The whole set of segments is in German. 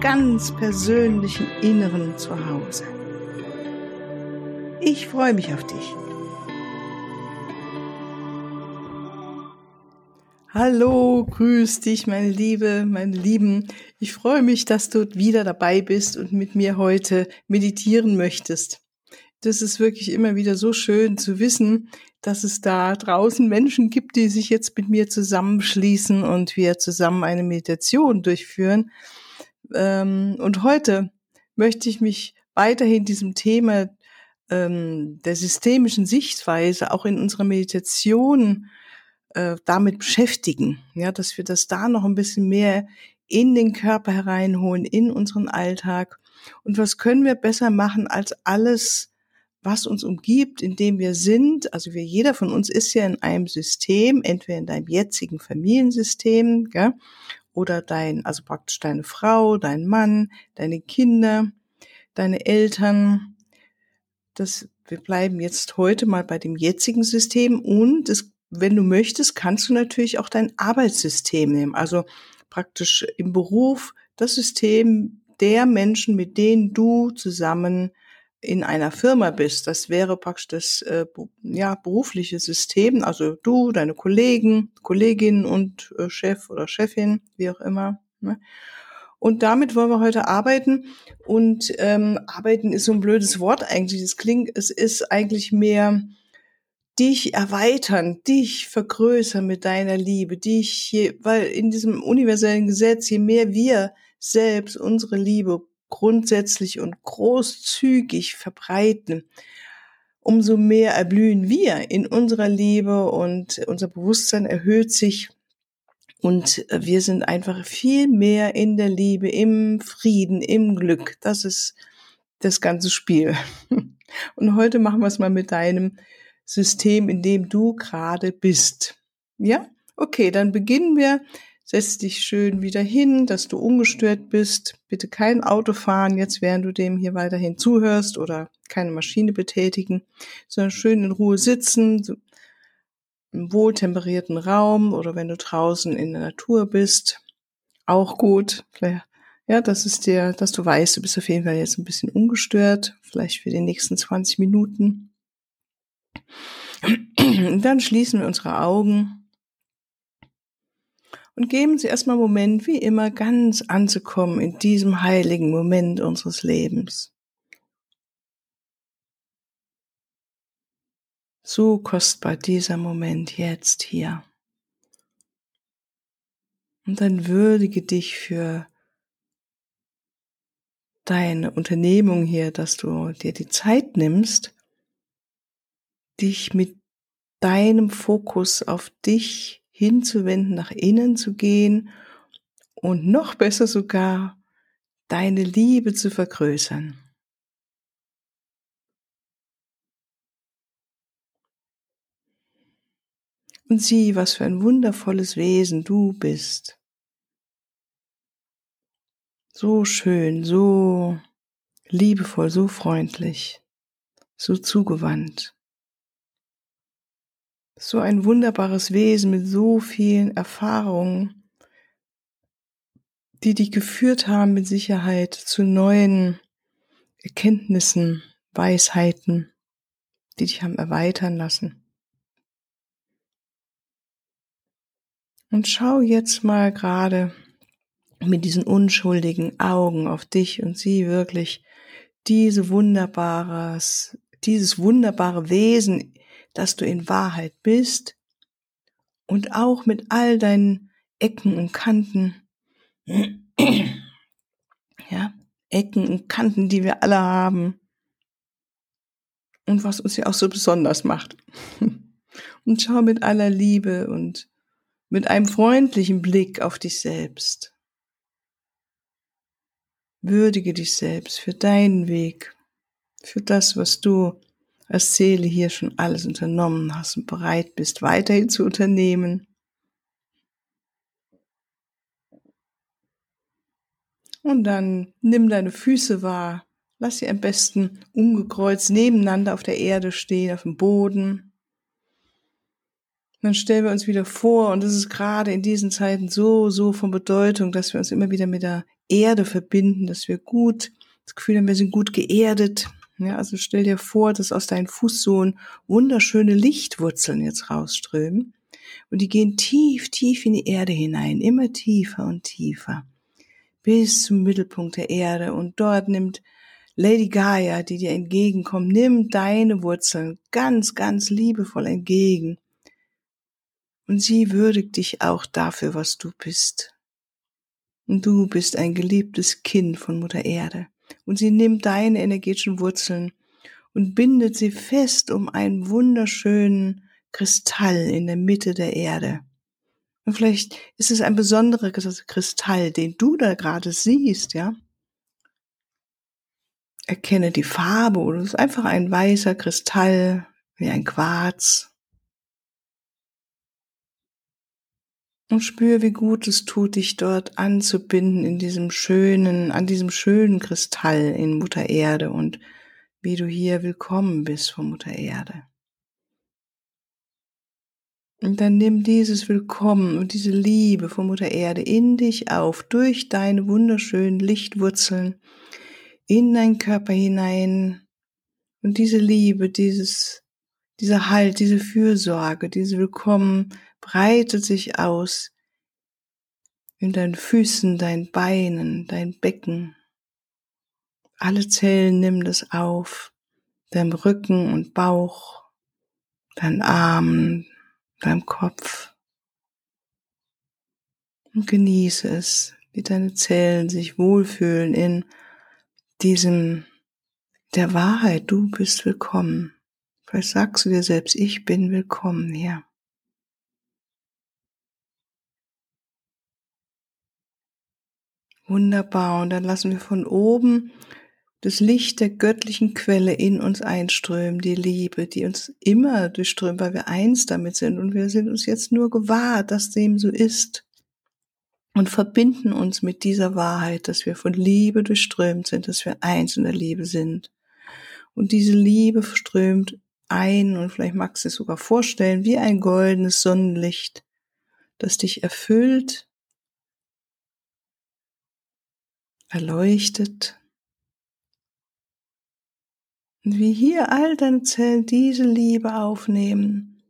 ganz persönlichen Inneren zu Hause. Ich freue mich auf dich. Hallo, grüß dich, meine Liebe, meine Lieben. Ich freue mich, dass du wieder dabei bist und mit mir heute meditieren möchtest das ist wirklich immer wieder so schön zu wissen, dass es da draußen Menschen gibt, die sich jetzt mit mir zusammenschließen und wir zusammen eine Meditation durchführen. Ähm, und heute möchte ich mich weiterhin diesem Thema ähm, der systemischen Sichtweise auch in unserer Meditation äh, damit beschäftigen. Ja, dass wir das da noch ein bisschen mehr in den Körper hereinholen, in unseren Alltag. Und was können wir besser machen, als alles was uns umgibt, in dem wir sind. Also wir, jeder von uns ist ja in einem System, entweder in deinem jetzigen Familiensystem, gell, oder dein, also praktisch deine Frau, dein Mann, deine Kinder, deine Eltern. Das, wir bleiben jetzt heute mal bei dem jetzigen System und es, wenn du möchtest, kannst du natürlich auch dein Arbeitssystem nehmen. Also praktisch im Beruf das System der Menschen, mit denen du zusammen in einer Firma bist, das wäre praktisch das äh, ja, berufliche System, also du, deine Kollegen, Kolleginnen und äh, Chef oder Chefin, wie auch immer. Ne? Und damit wollen wir heute arbeiten. Und ähm, arbeiten ist so ein blödes Wort eigentlich. Es klingt, es ist eigentlich mehr dich erweitern, dich vergrößern mit deiner Liebe, dich, je, weil in diesem universellen Gesetz, je mehr wir selbst unsere Liebe grundsätzlich und großzügig verbreiten, umso mehr erblühen wir in unserer Liebe und unser Bewusstsein erhöht sich und wir sind einfach viel mehr in der Liebe, im Frieden, im Glück. Das ist das ganze Spiel. Und heute machen wir es mal mit deinem System, in dem du gerade bist. Ja? Okay, dann beginnen wir Setz dich schön wieder hin, dass du ungestört bist. Bitte kein Auto fahren jetzt, während du dem hier weiterhin zuhörst oder keine Maschine betätigen, sondern schön in Ruhe sitzen, im wohltemperierten Raum oder wenn du draußen in der Natur bist, auch gut. Ja, das ist dir, dass du weißt, du bist auf jeden Fall jetzt ein bisschen ungestört, vielleicht für die nächsten 20 Minuten. Und dann schließen wir unsere Augen und geben Sie erstmal einen Moment, wie immer, ganz anzukommen in diesem heiligen Moment unseres Lebens. So kostbar dieser Moment jetzt hier. Und dann würdige dich für deine Unternehmung hier, dass du dir die Zeit nimmst, dich mit deinem Fokus auf dich hinzuwenden, nach innen zu gehen und noch besser sogar deine Liebe zu vergrößern. Und sieh, was für ein wundervolles Wesen du bist. So schön, so liebevoll, so freundlich, so zugewandt. So ein wunderbares Wesen mit so vielen Erfahrungen, die dich geführt haben mit Sicherheit zu neuen Erkenntnissen, Weisheiten, die dich haben erweitern lassen. Und schau jetzt mal gerade mit diesen unschuldigen Augen auf dich und sieh wirklich diese wunderbares, dieses wunderbare Wesen dass du in Wahrheit bist und auch mit all deinen Ecken und Kanten, ja, Ecken und Kanten, die wir alle haben und was uns ja auch so besonders macht. Und schau mit aller Liebe und mit einem freundlichen Blick auf dich selbst. Würdige dich selbst für deinen Weg, für das, was du als Seele hier schon alles unternommen hast und bereit bist, weiterhin zu unternehmen. Und dann nimm deine Füße wahr. Lass sie am besten umgekreuzt nebeneinander auf der Erde stehen, auf dem Boden. dann stellen wir uns wieder vor, und das ist gerade in diesen Zeiten so, so von Bedeutung, dass wir uns immer wieder mit der Erde verbinden, dass wir gut, das Gefühl haben, wir sind gut geerdet. Ja, also stell dir vor, dass aus deinen Fußsohlen wunderschöne Lichtwurzeln jetzt rausströmen. Und die gehen tief, tief in die Erde hinein, immer tiefer und tiefer. Bis zum Mittelpunkt der Erde. Und dort nimmt Lady Gaia, die dir entgegenkommt, nimmt deine Wurzeln ganz, ganz liebevoll entgegen. Und sie würdigt dich auch dafür, was du bist. Und du bist ein geliebtes Kind von Mutter Erde. Und sie nimmt deine energetischen Wurzeln und bindet sie fest um einen wunderschönen Kristall in der Mitte der Erde. Und vielleicht ist es ein besonderer Kristall, den du da gerade siehst, ja. Erkenne die Farbe oder es ist einfach ein weißer Kristall wie ein Quarz. Und spür, wie gut es tut, dich dort anzubinden in diesem schönen, an diesem schönen Kristall in Mutter Erde und wie du hier willkommen bist von Mutter Erde. Und dann nimm dieses Willkommen und diese Liebe von Mutter Erde in dich auf, durch deine wunderschönen Lichtwurzeln, in deinen Körper hinein. Und diese Liebe, dieses, dieser Halt, diese Fürsorge, dieses Willkommen breitet sich aus in deinen Füßen, deinen Beinen, dein Becken. Alle Zellen nimm das auf, deinem Rücken und Bauch, deinen Armen, deinem Kopf. Und genieße es, wie deine Zellen sich wohlfühlen in diesem der Wahrheit, du bist willkommen. Vielleicht sagst du dir selbst, ich bin willkommen hier. Wunderbar. Und dann lassen wir von oben das Licht der göttlichen Quelle in uns einströmen, die Liebe, die uns immer durchströmt, weil wir eins damit sind. Und wir sind uns jetzt nur gewahr, dass dem so ist. Und verbinden uns mit dieser Wahrheit, dass wir von Liebe durchströmt sind, dass wir eins in der Liebe sind. Und diese Liebe strömt ein, und vielleicht magst du es sogar vorstellen, wie ein goldenes Sonnenlicht, das dich erfüllt erleuchtet. Und wie hier all deine Zellen diese Liebe aufnehmen.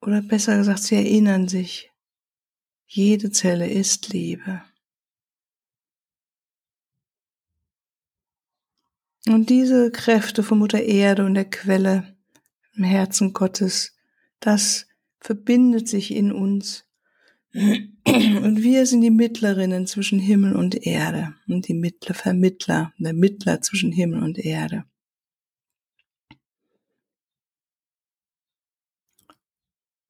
Oder besser gesagt, sie erinnern sich, jede Zelle ist Liebe. Und diese Kräfte von Mutter Erde und der Quelle im Herzen Gottes, das verbindet sich in uns und wir sind die Mittlerinnen zwischen Himmel und Erde und die Mittler Vermittler, der Mittler zwischen Himmel und Erde.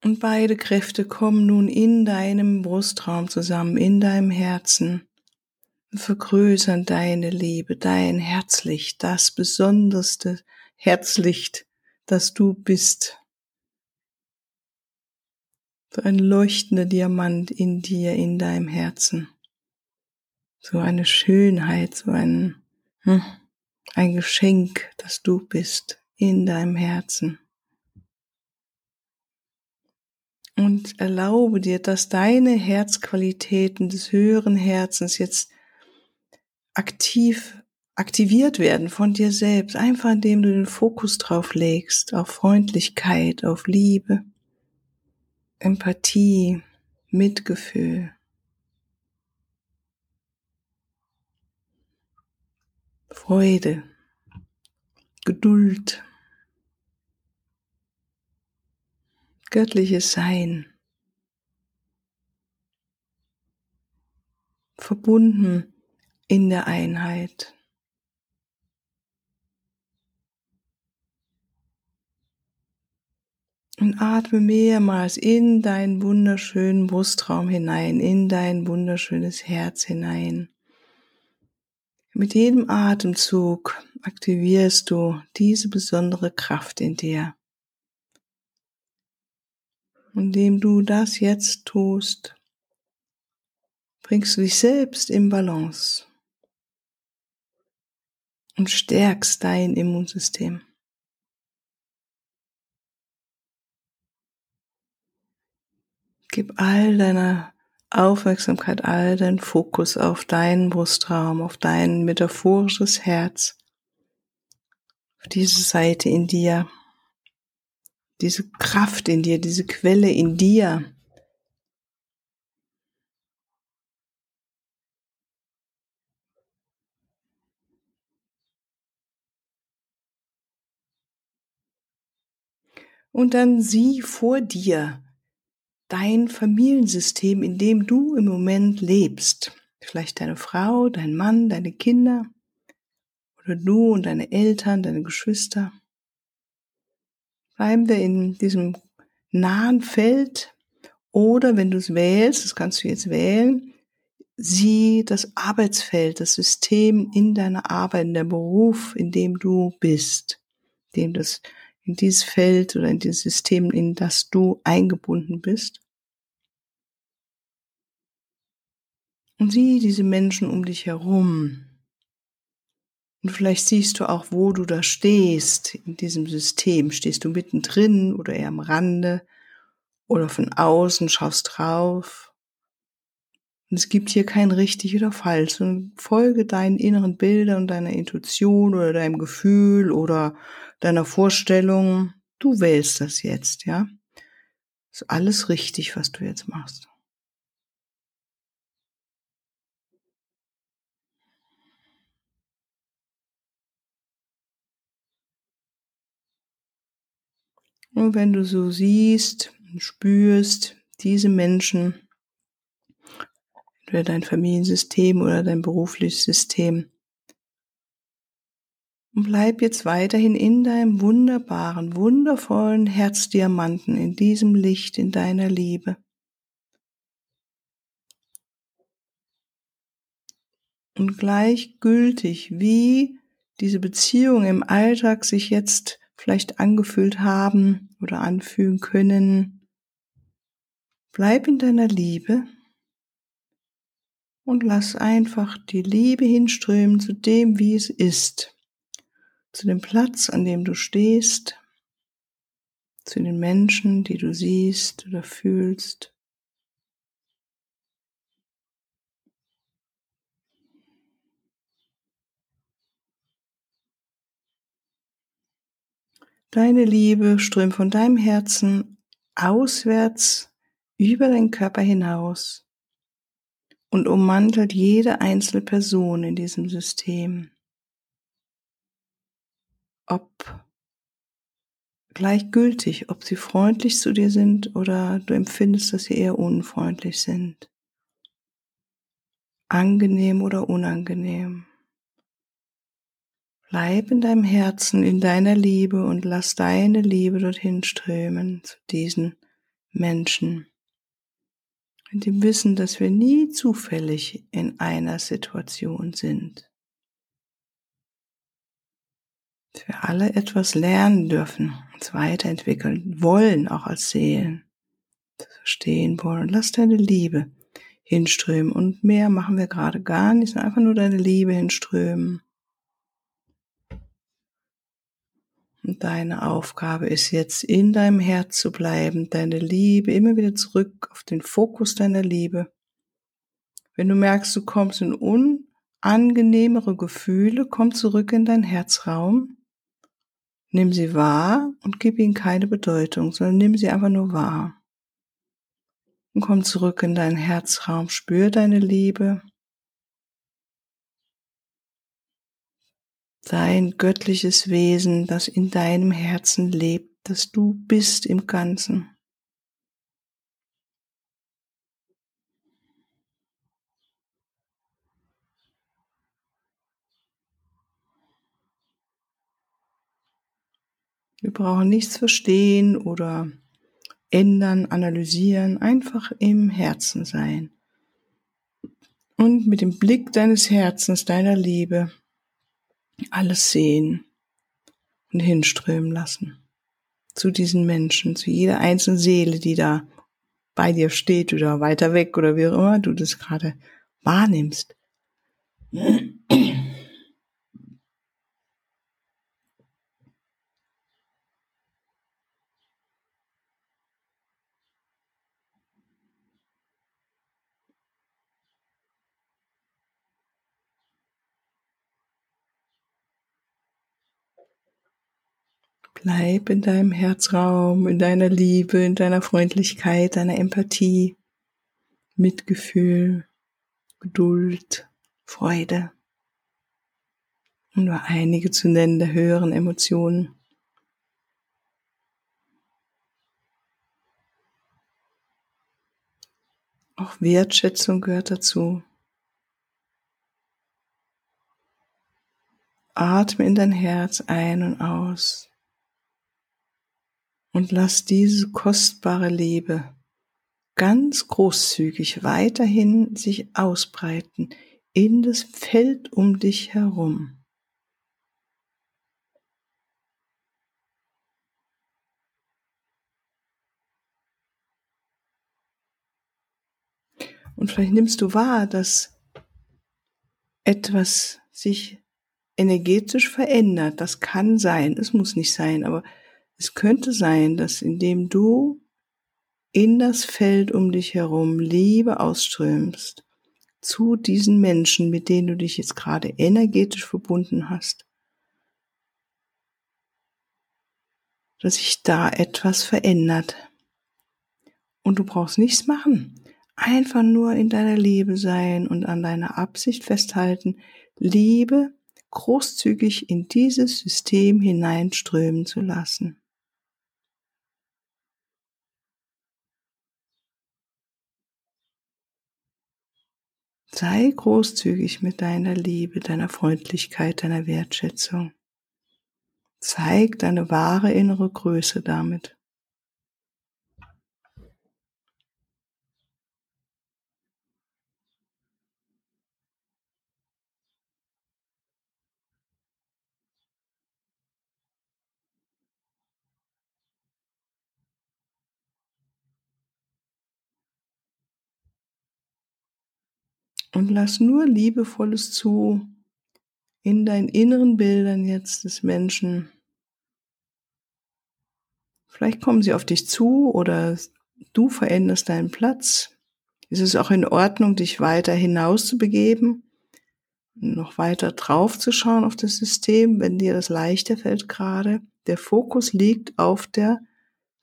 Und beide Kräfte kommen nun in deinem Brustraum zusammen, in deinem Herzen und vergrößern deine Liebe, dein Herzlicht, das besonderste Herzlicht, das du bist so ein leuchtender Diamant in dir, in deinem Herzen. So eine Schönheit, so ein, hm, ein Geschenk, das du bist in deinem Herzen. Und erlaube dir, dass deine Herzqualitäten des höheren Herzens jetzt aktiv aktiviert werden von dir selbst, einfach indem du den Fokus drauf legst, auf Freundlichkeit, auf Liebe. Empathie, Mitgefühl. Freude, Geduld, göttliches Sein, verbunden in der Einheit. Und atme mehrmals in deinen wunderschönen Brustraum hinein, in dein wunderschönes Herz hinein. Mit jedem Atemzug aktivierst du diese besondere Kraft in dir. Indem du das jetzt tust, bringst du dich selbst in Balance und stärkst dein Immunsystem. Gib all deiner Aufmerksamkeit, all dein Fokus auf deinen Brustraum, auf dein metaphorisches Herz, auf diese Seite in dir, diese Kraft in dir, diese Quelle in dir. Und dann sieh vor dir, dein Familiensystem, in dem du im Moment lebst. Vielleicht deine Frau, dein Mann, deine Kinder oder du und deine Eltern, deine Geschwister. Bleiben wir in diesem nahen Feld oder wenn du es wählst, das kannst du jetzt wählen, sieh das Arbeitsfeld, das System in deiner Arbeit, in der Beruf, in dem du bist, dem das in dieses Feld oder in dieses System, in das du eingebunden bist. Und sieh diese Menschen um dich herum. Und vielleicht siehst du auch, wo du da stehst in diesem System. Stehst du mittendrin oder eher am Rande oder von außen schaust drauf. Und es gibt hier kein richtig oder falsch, sondern folge deinen inneren Bildern, deiner Intuition oder deinem Gefühl oder deiner Vorstellung. Du wählst das jetzt, ja. Ist alles richtig, was du jetzt machst. Und wenn du so siehst und spürst, diese Menschen, entweder dein Familiensystem oder dein berufliches System, und bleib jetzt weiterhin in deinem wunderbaren, wundervollen Herzdiamanten, in diesem Licht, in deiner Liebe. Und gleichgültig, wie diese Beziehungen im Alltag sich jetzt vielleicht angefühlt haben oder anfühlen können, bleib in deiner Liebe und lass einfach die Liebe hinströmen zu dem, wie es ist zu dem Platz, an dem du stehst, zu den Menschen, die du siehst oder fühlst. Deine Liebe strömt von deinem Herzen auswärts über deinen Körper hinaus und ummantelt jede einzelne Person in diesem System ob gleichgültig, ob sie freundlich zu dir sind oder du empfindest, dass sie eher unfreundlich sind. Angenehm oder unangenehm. Bleib in deinem Herzen, in deiner Liebe und lass deine Liebe dorthin strömen zu diesen Menschen. In dem Wissen, dass wir nie zufällig in einer Situation sind. dass wir alle etwas lernen dürfen, uns weiterentwickeln wollen, auch als Seelen, verstehen wollen. Lass deine Liebe hinströmen und mehr machen wir gerade gar nicht, sondern einfach nur deine Liebe hinströmen. Und deine Aufgabe ist jetzt in deinem Herz zu bleiben, deine Liebe immer wieder zurück auf den Fokus deiner Liebe. Wenn du merkst, du kommst in unangenehmere Gefühle, komm zurück in dein Herzraum Nimm sie wahr und gib ihnen keine Bedeutung, sondern nimm sie einfach nur wahr. Und komm zurück in deinen Herzraum, spür deine Liebe, dein göttliches Wesen, das in deinem Herzen lebt, das du bist im Ganzen. Wir brauchen nichts verstehen oder ändern, analysieren, einfach im Herzen sein. Und mit dem Blick deines Herzens, deiner Liebe, alles sehen und hinströmen lassen. Zu diesen Menschen, zu jeder einzelnen Seele, die da bei dir steht oder weiter weg oder wie auch immer du das gerade wahrnimmst. Bleib in deinem Herzraum, in deiner Liebe, in deiner Freundlichkeit, deiner Empathie, Mitgefühl, Geduld, Freude. Um nur einige zu nennen der höheren Emotionen. Auch Wertschätzung gehört dazu. Atme in dein Herz ein und aus und lass diese kostbare Liebe ganz großzügig weiterhin sich ausbreiten in das Feld um dich herum. Und vielleicht nimmst du wahr, dass etwas sich energetisch verändert. Das kann sein, es muss nicht sein, aber es könnte sein, dass indem du in das Feld um dich herum Liebe ausströmst zu diesen Menschen, mit denen du dich jetzt gerade energetisch verbunden hast, dass sich da etwas verändert. Und du brauchst nichts machen. Einfach nur in deiner Liebe sein und an deiner Absicht festhalten, Liebe großzügig in dieses System hineinströmen zu lassen. Sei großzügig mit deiner Liebe, deiner Freundlichkeit, deiner Wertschätzung. Zeig deine wahre innere Größe damit. Und lass nur Liebevolles zu in deinen inneren Bildern jetzt des Menschen. Vielleicht kommen sie auf dich zu oder du veränderst deinen Platz. Es ist auch in Ordnung, dich weiter hinaus zu begeben, noch weiter drauf zu schauen auf das System, wenn dir das leichter fällt gerade. Der Fokus liegt auf der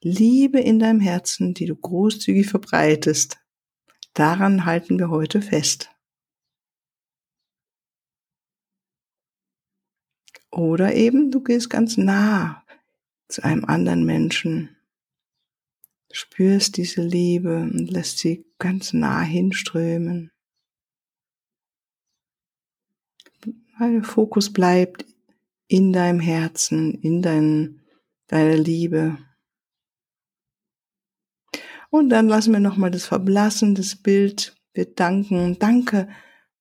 Liebe in deinem Herzen, die du großzügig verbreitest. Daran halten wir heute fest. Oder eben du gehst ganz nah zu einem anderen Menschen, spürst diese Liebe und lässt sie ganz nah hinströmen. Weil der Fokus bleibt in deinem Herzen, in dein, deiner Liebe. Und dann lassen wir nochmal das Verblassen, das Bild. Wir danken, danke,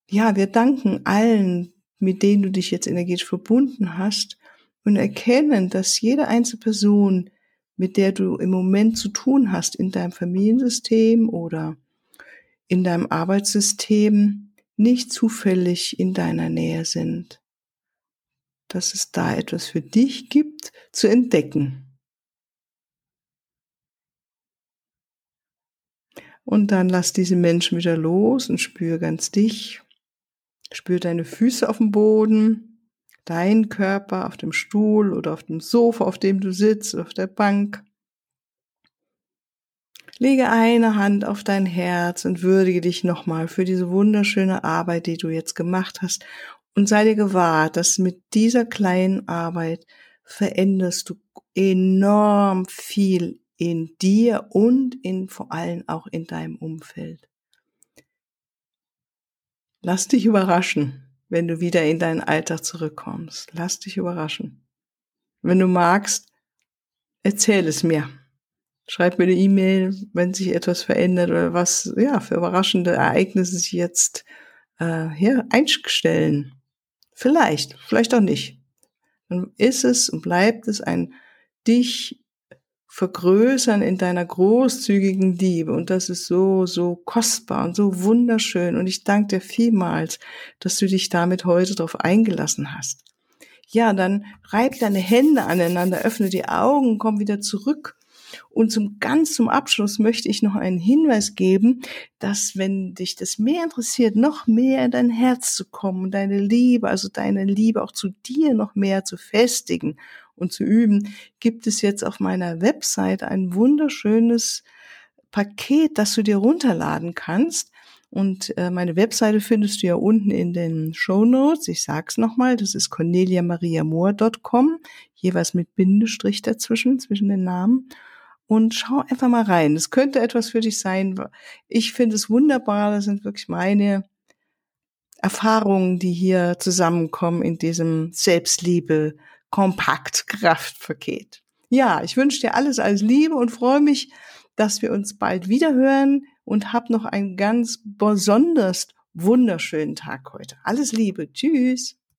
ja, wir danken allen, mit denen du dich jetzt energetisch verbunden hast und erkennen, dass jede einzelne Person, mit der du im Moment zu tun hast in deinem Familiensystem oder in deinem Arbeitssystem, nicht zufällig in deiner Nähe sind. Dass es da etwas für dich gibt zu entdecken. Und dann lass diese Menschen wieder los und spür ganz dich Spür deine Füße auf dem Boden, deinen Körper auf dem Stuhl oder auf dem Sofa, auf dem du sitzt, auf der Bank. Lege eine Hand auf dein Herz und würdige dich nochmal für diese wunderschöne Arbeit, die du jetzt gemacht hast. Und sei dir gewahrt, dass mit dieser kleinen Arbeit veränderst du enorm viel in dir und in vor allem auch in deinem Umfeld. Lass dich überraschen, wenn du wieder in deinen Alltag zurückkommst. Lass dich überraschen. Wenn du magst, erzähl es mir. Schreib mir eine E-Mail, wenn sich etwas verändert oder was, ja, für überraschende Ereignisse sich jetzt äh, hier einstellen. Vielleicht, vielleicht auch nicht. Dann ist es und bleibt es ein dich vergrößern in deiner großzügigen Liebe. Und das ist so, so kostbar und so wunderschön. Und ich danke dir vielmals, dass du dich damit heute darauf eingelassen hast. Ja, dann reib deine Hände aneinander, öffne die Augen, komm wieder zurück. Und zum ganz zum Abschluss möchte ich noch einen Hinweis geben, dass wenn dich das mehr interessiert, noch mehr in dein Herz zu kommen, deine Liebe, also deine Liebe auch zu dir noch mehr zu festigen und zu üben, gibt es jetzt auf meiner Website ein wunderschönes Paket, das du dir runterladen kannst. Und äh, meine Webseite findest du ja unten in den Show Notes. Ich sag's nochmal, das ist corneliamariamoor.com, jeweils mit Bindestrich dazwischen, zwischen den Namen. Und schau einfach mal rein. Es könnte etwas für dich sein. Ich finde es wunderbar. Das sind wirklich meine Erfahrungen, die hier zusammenkommen in diesem Selbstliebe kompakt Kraftpaket. Ja, ich wünsche dir alles als Liebe und freue mich, dass wir uns bald wieder hören und hab noch einen ganz besonders wunderschönen Tag heute. Alles Liebe. Tschüss.